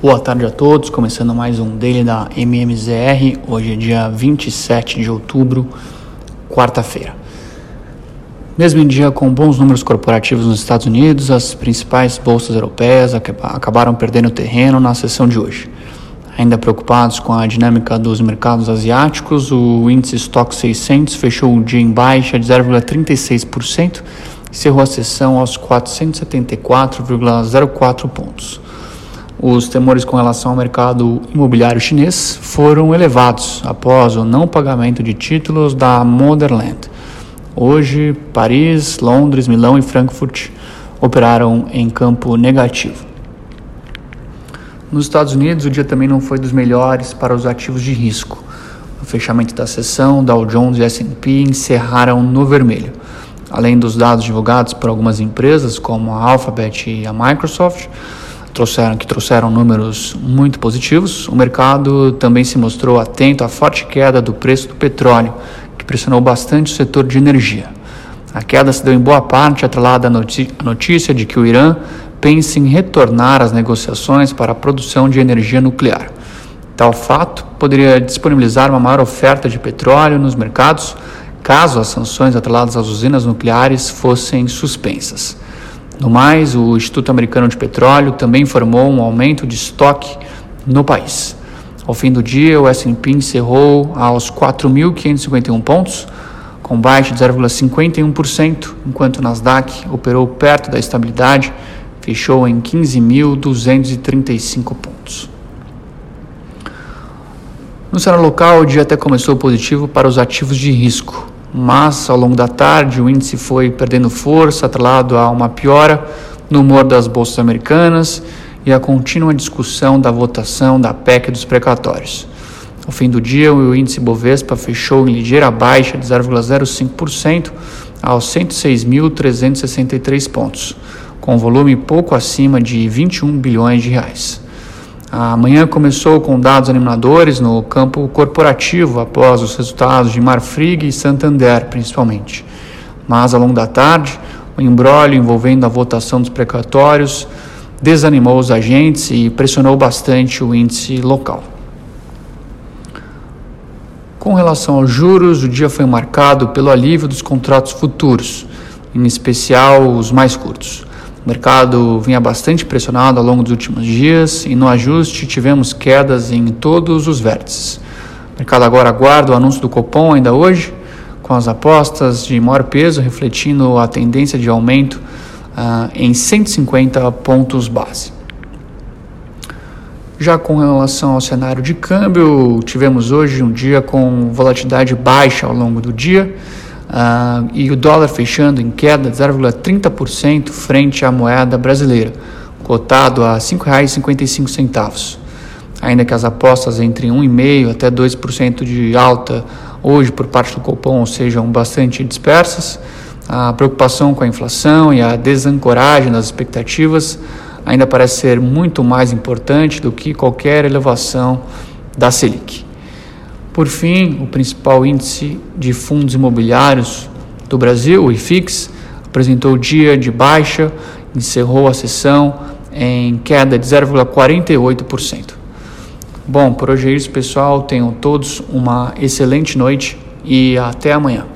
Boa tarde a todos, começando mais um Daily da MMZR. Hoje é dia 27 de outubro, quarta-feira. Mesmo em dia com bons números corporativos nos Estados Unidos, as principais bolsas europeias acabaram perdendo terreno na sessão de hoje. Ainda preocupados com a dinâmica dos mercados asiáticos, o índice Stock 600 fechou o dia em baixa de 0,36% e cerrou a sessão aos 474,04 pontos. Os temores com relação ao mercado imobiliário chinês foram elevados após o não pagamento de títulos da Motherland. Hoje, Paris, Londres, Milão e Frankfurt operaram em campo negativo. Nos Estados Unidos, o dia também não foi dos melhores para os ativos de risco. No fechamento da sessão, Dow Jones e S&P encerraram no vermelho. Além dos dados divulgados por algumas empresas, como a Alphabet e a Microsoft, trouxeram, que trouxeram números muito positivos, o mercado também se mostrou atento à forte queda do preço do petróleo, que pressionou bastante o setor de energia. A queda se deu em boa parte atrelada à notícia de que o Irã pensa em retornar às negociações para a produção de energia nuclear. Tal fato poderia disponibilizar uma maior oferta de petróleo nos mercados caso as sanções atreladas às usinas nucleares fossem suspensas. No mais, o Instituto Americano de Petróleo também informou um aumento de estoque no país. Ao fim do dia, o S&P encerrou aos 4.551 pontos, com baixa de 0,51%, enquanto o Nasdaq operou perto da estabilidade, fechou em 15.235 pontos. No cenário local, o dia até começou positivo para os ativos de risco mas ao longo da tarde o índice foi perdendo força, atrelado a uma piora no humor das bolsas americanas e a contínua discussão da votação da PEC dos precatórios. Ao fim do dia, o índice Bovespa fechou em ligeira baixa de 0,05% aos 106.363 pontos, com volume pouco acima de 21 bilhões de reais. A manhã começou com dados animadores no campo corporativo após os resultados de Marfrig e Santander, principalmente. Mas ao longo da tarde, o embrólio envolvendo a votação dos precatórios desanimou os agentes e pressionou bastante o índice local. Com relação aos juros, o dia foi marcado pelo alívio dos contratos futuros, em especial os mais curtos. O mercado vinha bastante pressionado ao longo dos últimos dias e no ajuste tivemos quedas em todos os vértices. O mercado agora aguarda o anúncio do Copom ainda hoje, com as apostas de maior peso refletindo a tendência de aumento uh, em 150 pontos base. Já com relação ao cenário de câmbio, tivemos hoje um dia com volatilidade baixa ao longo do dia Uh, e o dólar fechando em queda de 0,30% frente à moeda brasileira, cotado a R$ 5,55. Ainda que as apostas entre 1,5% até 2% de alta hoje por parte do Copom sejam bastante dispersas, a preocupação com a inflação e a desancoragem das expectativas ainda parece ser muito mais importante do que qualquer elevação da Selic. Por fim, o principal índice de fundos imobiliários do Brasil, o IFIX, apresentou dia de baixa, encerrou a sessão em queda de 0,48%. Bom, por hoje é isso, pessoal. Tenham todos uma excelente noite e até amanhã.